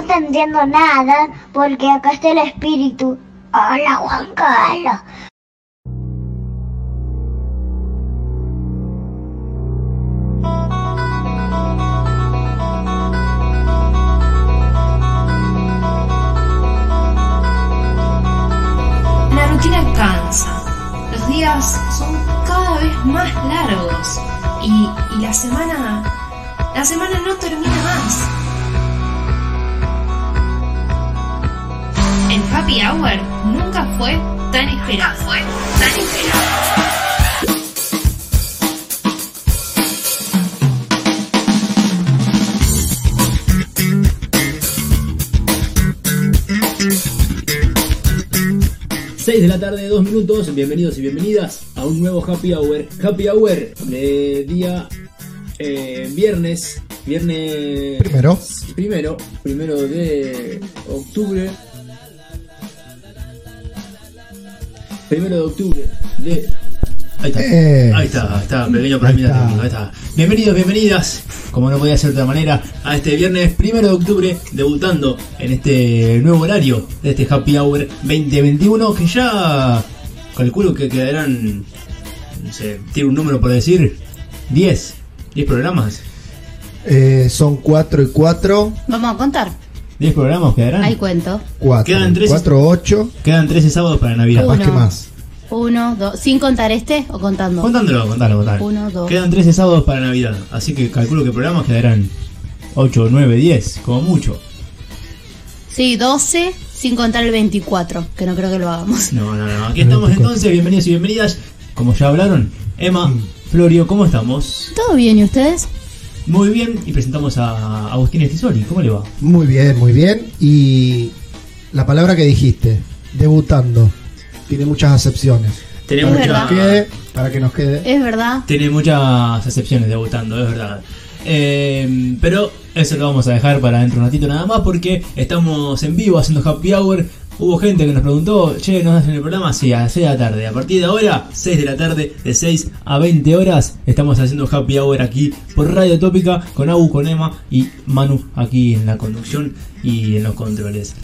No te entiendo nada porque acá está el espíritu. Hola, Juan Carlos. La rutina cansa. Los días son cada vez más largos. Y, y la semana. La semana no termina más. Happy hour nunca fue tan esperado. fue tan esperado. Seis de la tarde, dos minutos, bienvenidos y bienvenidas a un nuevo Happy Hour. Happy Hour de día eh, viernes, viernes Primero. primero, primero de octubre. Primero de octubre de. Ahí está. Eh, Ahí está, ahí está, pequeño está. técnico, ahí está. Bienvenidos, bienvenidas, como no podía ser de otra manera, a este viernes primero de octubre, debutando en este nuevo horario de este Happy Hour 2021, que ya calculo que quedarán, no sé, tiene un número por decir, 10, 10 programas. eh, son 4 y 4. Vamos a contar. 10 programas quedarán. Ahí cuento. 4. Quedan tres. 4, 8. Quedan 13 sábados para Navidad. Más Uno. que más. Uno, dos. ¿Sin contar este o contando? Contándolo, contalo, contalo. Uno, dos. Quedan 13 sábados para Navidad, así que calculo que programas quedarán 8, 9, 10, como mucho. Sí, 12 sin contar el 24, que no creo que lo hagamos. No, no, no. Aquí estamos entonces, bienvenidos y bienvenidas. Como ya hablaron, Emma, Florio, ¿cómo estamos? ¿Todo bien y ustedes? Muy bien, y presentamos a Agustín Estisoli, ¿cómo le va? Muy bien, muy bien. Y la palabra que dijiste, debutando, tiene muchas acepciones. Tiene, Para que nos quede, para que nos quede. Es verdad. tiene muchas excepciones debutando, es verdad. Eh, pero eso lo vamos a dejar para dentro de un ratito nada más porque estamos en vivo haciendo Happy Hour. Hubo gente que nos preguntó, che, ¿nos hacen el programa? Sí, a las 6 de la tarde. A partir de ahora, 6 de la tarde, de 6 a 20 horas, estamos haciendo Happy Hour aquí por Radio Tópica con Agu, con Emma y Manu aquí en la conducción y en los controles.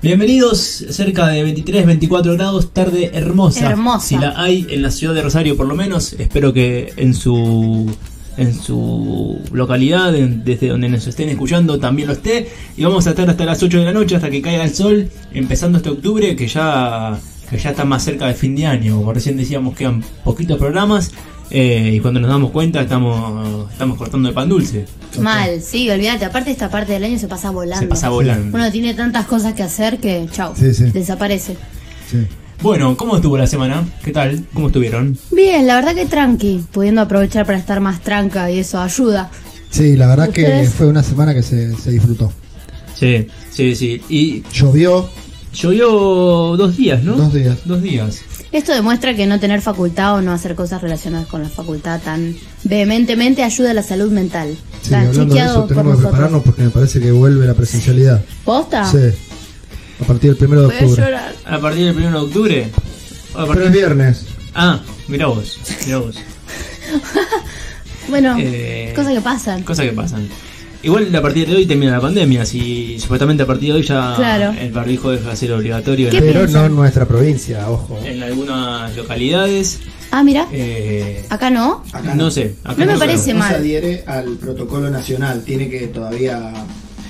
Bienvenidos, cerca de 23, 24 grados, tarde hermosa. Hermosa. Si la hay en la ciudad de Rosario por lo menos, espero que en su en su localidad, en- desde donde nos estén escuchando, también lo esté. Y vamos a estar hasta las 8 de la noche, hasta que caiga el sol, empezando este octubre, que ya, que ya está más cerca del fin de año. Como recién decíamos, quedan poquitos programas. eh, y cuando nos damos cuenta, estamos, estamos cortando de pan dulce. Mal, sí, olvídate. Aparte, esta parte del año se pasa volando. Se pasa volando. Uno tiene tantas cosas que hacer que, chao, Sí, sí. desaparece. Sí. Bueno, ¿cómo estuvo la semana? ¿Qué tal? ¿Cómo estuvieron? Bien, la verdad que tranqui, pudiendo aprovechar para estar más tranca y eso ayuda. Sí, la verdad que fue una semana que se, se disfrutó. Sí, sí, sí. Y Llovió, llovió dos días, ¿no? Dos días. Dos días. Esto demuestra que no tener facultad o no hacer cosas relacionadas con la facultad tan vehementemente ayuda a la salud mental. sí, hablando de eso tenemos que prepararnos porque me parece que vuelve la presencialidad. ¿Posta? Sí, a partir del primero de Voy a octubre. llorar. A partir del 1 de octubre. A Pero partir- es viernes. Ah, mira vos, mira vos. Bueno, Eh, cosas que pasan. Cosas que pasan. Igual a partir de hoy termina la pandemia, si supuestamente a partir de hoy ya Claro. el barbijo deja de ser obligatorio ¿Qué en, Pero piensan? no en nuestra provincia, ojo. en algunas localidades. Ah, mira, Eh, acá no. Acá no sé, acá No me sé, parece no mal. se adhiere al protocolo nacional, tiene que todavía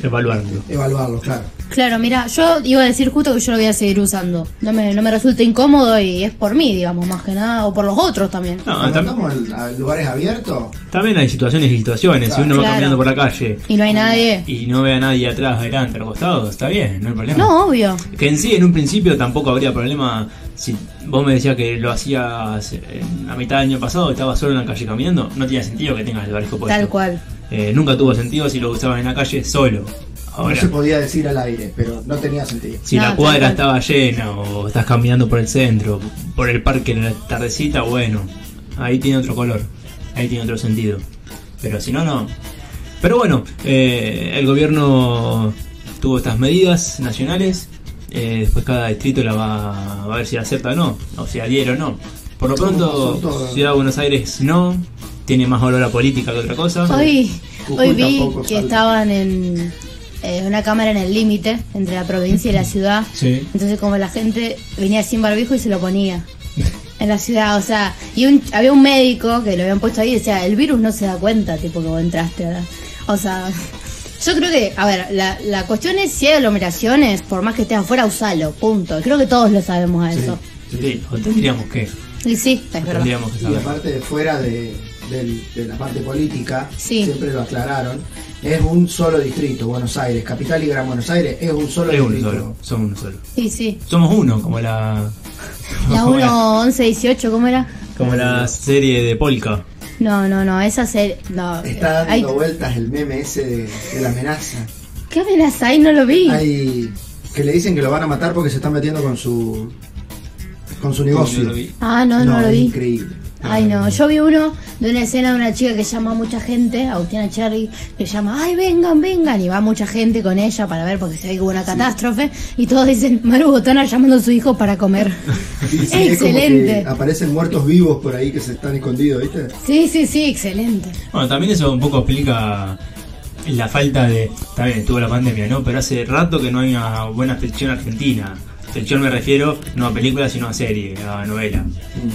Evaluarlo. evaluarlo, claro. Claro, mira, yo iba a decir justo que yo lo voy a seguir usando. No me, no me resulta incómodo y es por mí, digamos, más que nada, o por los otros también. No, Cuando tam- estamos en, a lugares abiertos, también hay situaciones y situaciones. Si uno va Claro. caminando por la calle Y no hay nadie. y no ve a nadie atrás, adelante, al costado, está bien, no hay problema. No, obvio. Que en sí, en un principio tampoco habría problema si vos me decías que lo hacías en- a mitad del año pasado, estabas solo en la calle caminando, no tenía sentido que tengas el barbijo puesto. Tal cual. Eh, nunca tuvo sentido si lo usabas en la calle solo. Ahora, no se podía decir al aire, pero no tenía sentido. si No, la cuadra estaba llena o estás caminando por el centro, por el parque en la tardecita, bueno, ahí tiene otro color, ahí tiene otro sentido. Pero si no, no. Pero bueno, eh, el gobierno tuvo estas medidas nacionales, eh, después cada distrito la va, va a ver si la acepta o no, o si adhiere o no. Por lo pronto. Ciudad de Buenos Aires no, tiene más olor a política que otra cosa. Hoy, Jujuy hoy vi que sale. estaban en, eh, una cámara en el límite entre la provincia y la ciudad. Sí. Entonces como la gente venía sin barbijo y se lo ponía en la ciudad, o sea, y un- había un médico que lo habían puesto ahí y decía, el virus no se da cuenta, tipo que vos entraste, ¿verdad? O sea, yo creo que, a ver, la, la cuestión es si hay aglomeraciones, por más que estés afuera, usalo, punto. Creo que todos lo sabemos a eso. Sí, o tendríamos que. Y sí, es verdad. Que Y aparte, fuera de, de la parte política, Sí. siempre lo aclararon, es un solo distrito, Buenos Aires, capital y Gran Buenos Aires, es un solo Es uno distrito. solo, somos uno solo. Y sí. Somos uno, como la. La como 1, 11, 18, ¿cómo era? Como la serie de Polka. No, no, no, esa serie. No, Está dando vueltas el meme ese de, de la amenaza. ¿Qué amenaza hay? No lo vi. Hay que le dicen que lo van a matar porque se están metiendo con su con su negocio. No lo vi. Ah, no, no, lo es vi. increíble. Ay, no, yo vi uno de una escena de una chica que llama a mucha gente, Agustina Cherry, que llama, ay, vengan, vengan, y va mucha gente con ella para ver porque se ve que hubo una catástrofe, y todos dicen, Maru Botana llamando a su hijo para comer. Sí, sí, es como excelente. que aparecen muertos vivos por ahí que se están escondidos, ¿viste? Sí, sí, sí, excelente. Bueno, también eso un poco explica la falta de. Está bien, estuvo la pandemia, ¿no? Pero hace rato que no hay una buena ficción argentina. Ficción me refiero no a película, sino a serie, a novela.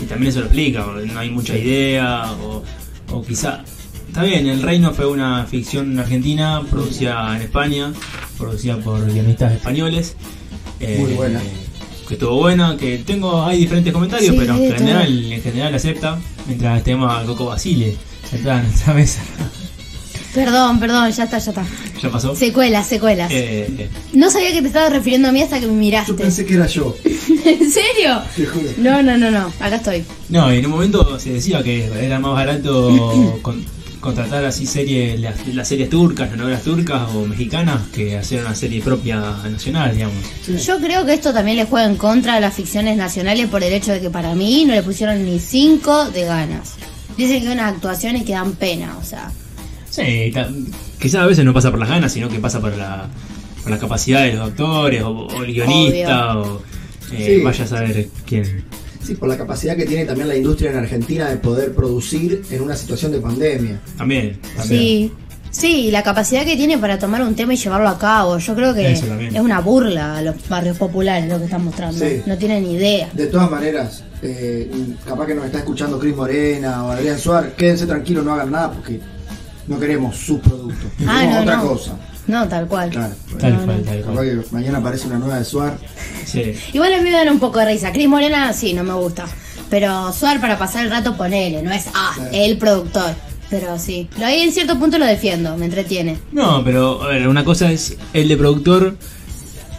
Y también eso lo explica, no hay mucha idea, o, o quizá. Está bien, El Reino fue una ficción argentina producida en España, producida por guionistas españoles. eh, Muy buena. Que estuvo buena, que tengo, hay diferentes comentarios, Sí, pero en general, en general acepta. Mientras tenemos a Coco Basile sentada en nuestra mesa. Perdón, perdón, ya está, ya está. ¿Ya pasó? Secuelas, secuelas. Eh, eh, No sabía que te estabas refiriendo a mí hasta que me miraste. Yo pensé que era yo, ¿En serio? te juro. No, no, no, no, acá estoy. no, y en un momento se decía que era más barato con- contratar así series, las, las series turcas, las novelas turcas o mexicanas, que hacer una serie propia nacional, digamos. Yo creo que esto también le juega en contra a las ficciones nacionales por el hecho de que para mí no le pusieron ni cinco de ganas. Dicen que hay unas actuaciones que dan pena, o sea. Sí, quizás a veces no pasa por las ganas, sino que pasa por la, por la capacidad de los actores o, o el guionista o eh, Sí. vaya a saber quién. Sí, por la capacidad que tiene también la industria en Argentina de poder producir en una situación de pandemia. También, también. Sí. Sí, y la capacidad que tiene para tomar un tema y llevarlo a cabo. Yo creo que es una burla a los barrios populares lo que están mostrando. Sí. No tienen ni idea. De todas maneras, eh, capaz que nos está escuchando Cris Morena o Adrián Suárez, quédense tranquilos, no hagan nada porque no queremos sus productos. Ah, Queremos no, otra no. cosa. No, tal cual. Claro. Tal No, cual, tal cual. que mañana aparece una nueva de Suar. Sí. Igual a mí me dan un poco de risa. Cris Morena, sí, no me gusta. Pero Suar para pasar el rato, ponele. No es, ah, Claro. el productor. Pero sí. Lo ahí en cierto punto lo defiendo, me entretiene. No, pero a ver, una cosa es el de productor,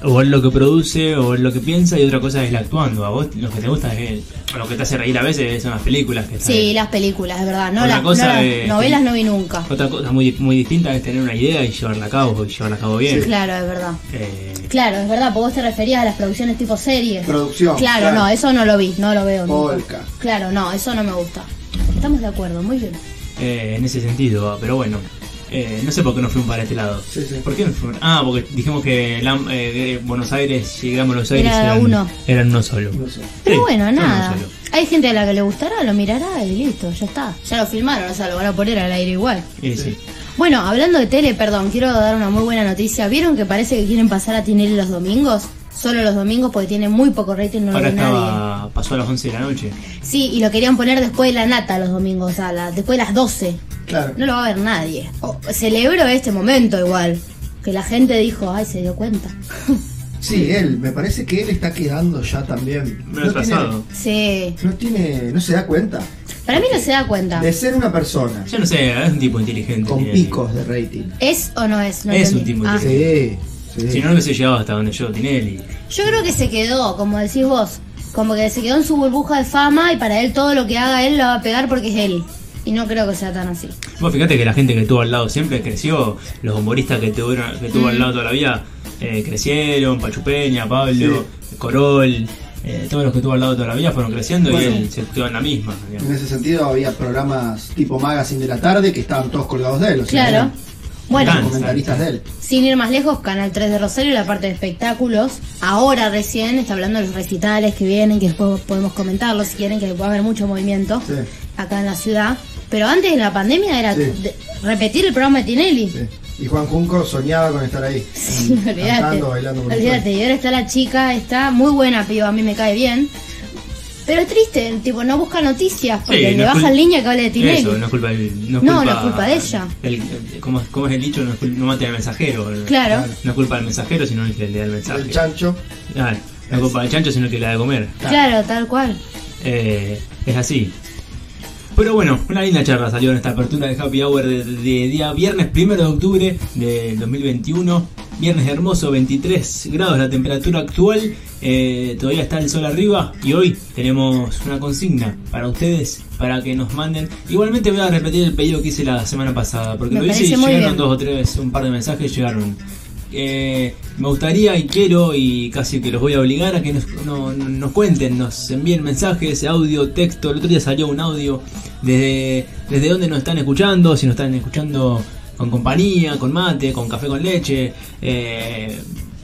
o él lo que produce, o él lo que piensa, y otra cosa es el actuando. A vos lo que te gusta es lo que te hace reír a veces son las películas que están Sí, las películas, de verdad. No las, cosa no las es- novelas no vi nunca. Otra cosa muy, muy distinta es tener una idea y llevarla a cabo, y llevarla a cabo bien. Claro, es verdad. Eh, Claro, es verdad, porque vos te referías a las producciones tipo series. Producción. Claro, no, eso no lo vi, no lo veo. nunca. Polka. Claro, no, eso no me gusta. Estamos de acuerdo, muy bien. eh, en ese sentido, pero bueno. Eh, no sé por qué no fuimos para este lado. Sí, sí. ¿Por qué no fuimos? Ah, porque dijimos que Lam- eh, Buenos Aires, llegamos a Buenos Aires, Era eran uno. Eran uno solo. Pero Sí, bueno, nada. solo. Hay gente a la que le gustará, lo mirará y listo, ya está. Ya lo filmaron, o sea, lo van a poner al aire igual. Bueno, hablando de tele, perdón, quiero dar una muy buena noticia. ¿Vieron que parece que quieren pasar a Tinelli los domingos? Solo los domingos porque tiene muy poco rating, no lo Ahora ve nadie. pasó a las 11 de la noche. Sí, y lo querían poner después de la nata los domingos, o sea, la- después de las 12. Claro. No lo va a ver nadie. O- celebro este momento igual. Que la gente dijo, ay, se dio cuenta. Sí, él, me parece que él está quedando ya también. Me lo he pasado. sí. no tiene, no se da cuenta Para mí no se da cuenta. de ser una persona Yo no sé, es un tipo inteligente. con tiene- picos de rating. ¿Es o no es? No Es un entendí. tipo Ah. inteligente. Sí, sí. Si no, no hubiese llegado hasta donde yo, Tinelli. Yo creo que se quedó, como decís vos, como que se quedó en su burbuja de fama y para él todo lo que haga él lo va a pegar porque es él. Y no creo que sea tan así. Vos fíjate que la gente que tuvo al lado siempre creció, los humoristas que, tuvieron, que tuvo Mm. al lado toda la vida eh, crecieron, Pachupeña, Pablo, Corol, eh, todos los que tuvo al lado toda la vida fueron creciendo Bueno. y él se quedó en la misma. digamos. En ese sentido había programas tipo Magazine de la tarde que estaban todos colgados de él. O sea, Claro. Bueno, Gran. comentaristas de él. sin ir más lejos, Canal 3 de Rosario, la parte de espectáculos. Ahora recién está hablando de los recitales que vienen, que después podemos comentarlos si quieren, que va a haber mucho movimiento Sí. acá en la ciudad. Pero antes de la pandemia era Sí. de- repetir el programa de Tinelli. Sí. Y Juan Junco soñaba con estar ahí. Sí, olvídate. Bailando Olvídate, y ahora está la chica, está muy buena, piba, a mí me cae bien. Pero es triste, tipo, no busca noticias, porque Sí, le no baja cul- en línea que hable de Tinelli. Eso, no es culpa de no es No, culpa, no es culpa de ella. el- el- ¿cómo, cómo es el dicho? No, es cul- no mate al mensajero. Claro. No es culpa del mensajero, sino el que le da el mensaje. El chancho. Claro, no es culpa del chancho, sino el que le da de comer. Claro, tal cual. Eh, es así. Pero bueno, una linda charla salió en esta apertura de Happy Hour de, de día viernes primero de octubre del 2021. Viernes hermoso, 23 grados la temperatura actual. Eh, todavía está el sol arriba y hoy tenemos una consigna para ustedes para que nos manden. Igualmente voy a repetir el pedido que hice la semana pasada porque Me lo hice y llegaron bien. dos o tres, un par de mensajes llegaron. Eh, me gustaría y quiero y casi que los voy a obligar a que nos, no- no- nos cuenten, nos envíen mensajes, audio, texto. El otro día salió un audio desde, desde dónde nos están escuchando, si nos están escuchando con compañía, con mate, con café con leche, eh,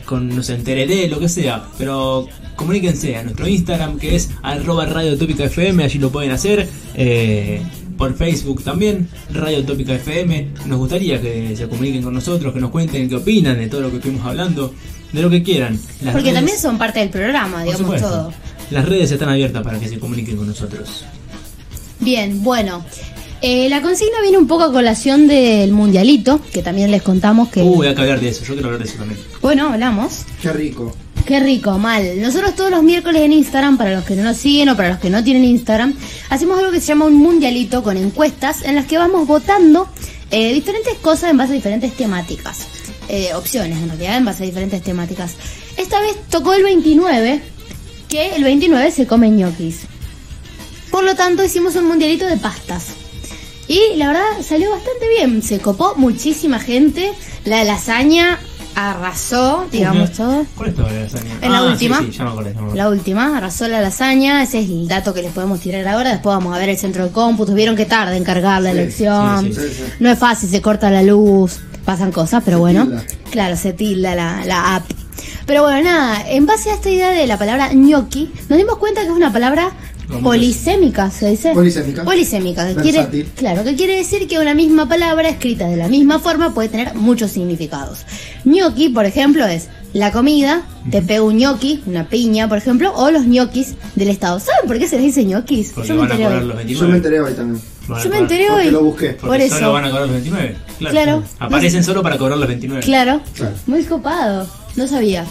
con no sé, tereré, lo que sea. Pero comuníquense a nuestro Instagram que es arroba Radio Tópica FM, allí lo pueden hacer. eh, por Facebook también, Radio Tópica FM. Nos gustaría que se comuniquen con nosotros, que nos cuenten qué opinan de todo lo que estuvimos hablando, de lo que quieran. Las Porque redes- también son parte del programa, digamos todo. Las redes están abiertas para que se comuniquen con nosotros. Bien, bueno. Eh, la consigna viene un poco a colación del mundialito, que también les contamos que... Uh, hay que hablar de eso, yo quiero hablar de eso también. Bueno, hablamos. Qué rico. Qué rico, mal. Nosotros todos los miércoles en Instagram, para los que no nos siguen o para los que no tienen Instagram, hacemos algo que se llama un mundialito con encuestas en las que vamos votando eh, diferentes cosas en base a diferentes temáticas. Eh, opciones, en realidad, en base a diferentes temáticas. Esta vez tocó el 29, que el 29 se come ñoquis. Por lo tanto, hicimos un mundialito de pastas. Y la verdad salió bastante bien. Se copó muchísima gente. La lasaña arrasó, digamos todo. ¿Cuál es la lasaña? En la Ah, última. Sí, sí, ya me acordé. ya me acordé. La última, arrasó la lasaña, ese es el dato que les podemos tirar ahora, después vamos a ver el centro de cómputo, vieron que tarda en cargar la Sí, elección, no es fácil, se corta la luz, pasan cosas, pero Se bueno, tilda. claro, se tilda la, la app. Pero bueno, nada, en base a esta idea de la palabra gnocchi, nos dimos cuenta que es una palabra ¿Cómo polisémica, ¿se dice? Polisémica. Polisémica, que quiere, claro, que quiere decir que una misma palabra escrita de la misma forma puede tener muchos significados. Gnocchi, por ejemplo, es la comida, te pego un gnocchi, una piña, por ejemplo, o los ñoquis del Estado. ¿Saben por qué se les dice ñoquis? Porque Yo me van a enteré cobrar hoy. los 29. Yo me enteré hoy también. Van a Yo me cobrar- enteré porque hoy. lo busqué. Porque Por eso. solo van a cobrar los 29. Claro. Claro. Aparecen solo para cobrar los 29. Claro, Claro. muy copado. No sabía.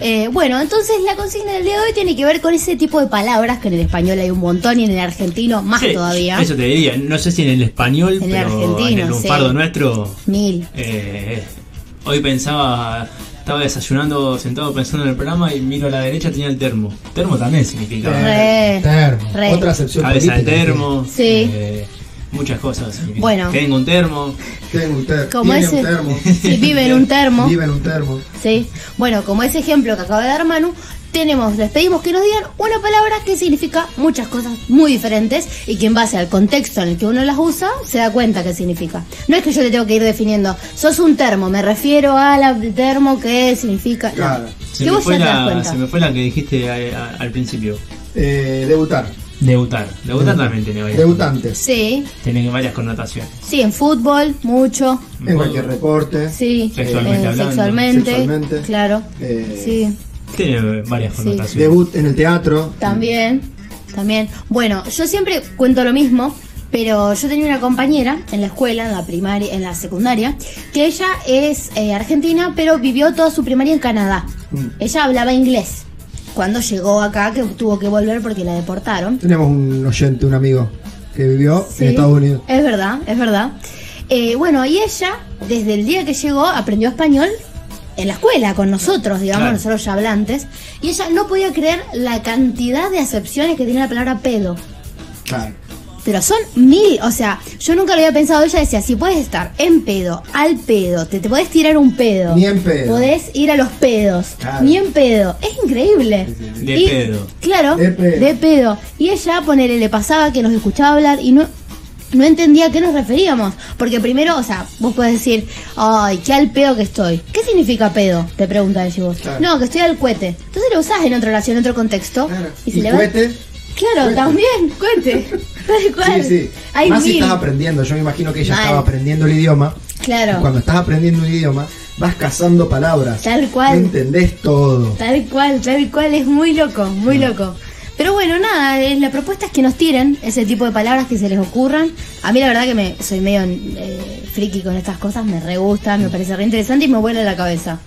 Eh, bueno, entonces la consigna del día de hoy tiene que ver con ese tipo de palabras que en el español hay un montón y en el argentino más Sí, todavía. Eso te diría. No sé si en el español, En el pero argentino, en el sí. lunfardo nuestro. Mil. eh, hoy pensaba. Estaba desayunando, sentado pensando en el programa y miro a la derecha, tenía el termo. Termo también significa. Re. Termo. Re. Otra acepción Cabeza de termo. Sí. eh, muchas cosas. Bueno. Tengo un termo. Tengo un termo. Como ese. un termo. Sí, vive en un termo. Vive en un termo. Sí. Bueno, como ese ejemplo que acaba de dar Manu, tenemos, les pedimos que nos digan una palabra que significa muchas cosas muy diferentes y que en base al contexto en el que uno las usa se da cuenta qué significa. No es que yo le tengo que ir definiendo, sos un termo, me refiero al termo que significa. no. Claro. Se Que me, vos fue ya te das la, cuenta. se me fue la que dijiste a- a- al principio. Eh, debutar. Debutar. Debutar también tiene varias, Debutantes. Sí, tiene varias connotaciones. sí, en fútbol, mucho. En cualquier reporte. Sí, Sexualmente eh, hablando. sexualmente, Sexualmente. claro. Eh, Sí, Tiene varias Sí. connotaciones. Debut en el teatro. también, también. Bueno, yo siempre cuento lo mismo, pero yo tenía una compañera en la escuela, en la primaria, en la secundaria, que ella es eh, argentina, pero vivió toda su primaria en Canadá. Mm. Ella hablaba inglés. Cuando llegó acá, que tuvo que volver porque la deportaron. Tenemos un oyente, un amigo, que vivió Sí, en Estados Unidos. Es verdad, es verdad. Eh, bueno, y ella, desde el día que llegó, aprendió español en la escuela, con nosotros, digamos, Claro. nosotros ya hablantes. Y ella no podía creer la cantidad de acepciones que tiene la palabra pedo. Claro. Pero son mil, o sea, yo nunca lo había pensado. Ella decía, si puedes estar en pedo, al pedo, te, te podés tirar un pedo. Ni en pedo. Podés ir a los pedos. Claro. Ni en pedo. Es increíble. De Y- pedo. Claro, De pedo. de pedo. Y ella, ponele, le pasaba que nos escuchaba hablar y no, no entendía a qué nos referíamos. Porque primero, o sea, vos podés decir, ay, qué al pedo que estoy. ¿Qué significa pedo? Te pregunta ella vos. Claro. No, que estoy al cohete. Entonces lo usás en otra oración, en otro contexto. Claro. Y se Y le va- cohete. Claro, también, cohete. Tal cual. Sí, sí. Hay Más si estás aprendiendo. Yo me imagino que ella Mal. estaba aprendiendo el idioma. Claro. Y Cuando estás aprendiendo un idioma, vas cazando palabras. Tal cual. Entendés todo. Tal cual, tal cual, es muy loco, muy loco. Pero bueno, nada, eh, la propuesta es que nos tiren ese tipo de palabras que se les ocurran. A mí la verdad que me soy medio eh, friki con estas cosas, me re gusta, me parece re interesante y me vuela la cabeza.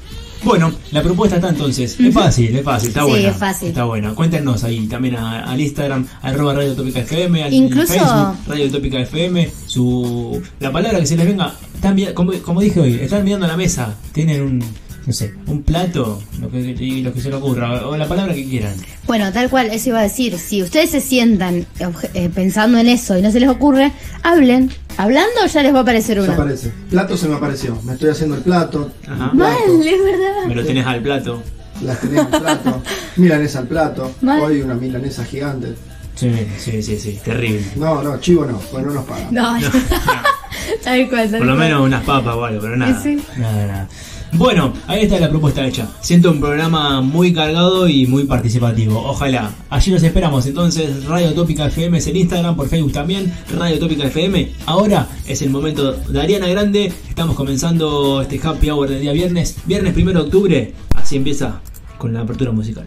Bueno, la propuesta está entonces. Es fácil, es fácil, está Sí, buena. es fácil. Está buena. Cuéntenos ahí también a- al Instagram, arroba Radio Tópica FM, al Incluso- Facebook, Radio Tópica FM, su, la palabra que se les venga. Están, como, como dije hoy, están mirando a la mesa, tienen un, no sé, un plato, lo que, y lo que se les ocurra, o la palabra que quieran. Bueno, tal cual, eso iba a decir. Si ustedes se sientan obje- eh, pensando en eso y no se les ocurre, hablen. Hablando ya les va a aparecer Se una. aparece. Plato se me apareció. Me estoy haciendo el plato. Ajá. Mal, Plato. es verdad. Me lo tenés al plato. Las tenés al plato. Milanesa al plato. Mal. Hoy una milanesa gigante. Sí, sí, sí, sí, terrible. No, no, chivo no, pues no nos pagan. No, tal cual, tal Por lo cual. menos unas papas o algo, pero nada. Sí. Nada, nada. Bueno, ahí está la propuesta hecha. Siento un programa muy cargado y muy participativo. Ojalá. Allí los esperamos. Entonces, Radio Tópica FM es el Instagram, por Facebook también. Radio Tópica FM. Ahora es el momento de Ariana Grande. Estamos comenzando este happy hour del día viernes. Viernes primero de octubre. Así empieza con la apertura musical.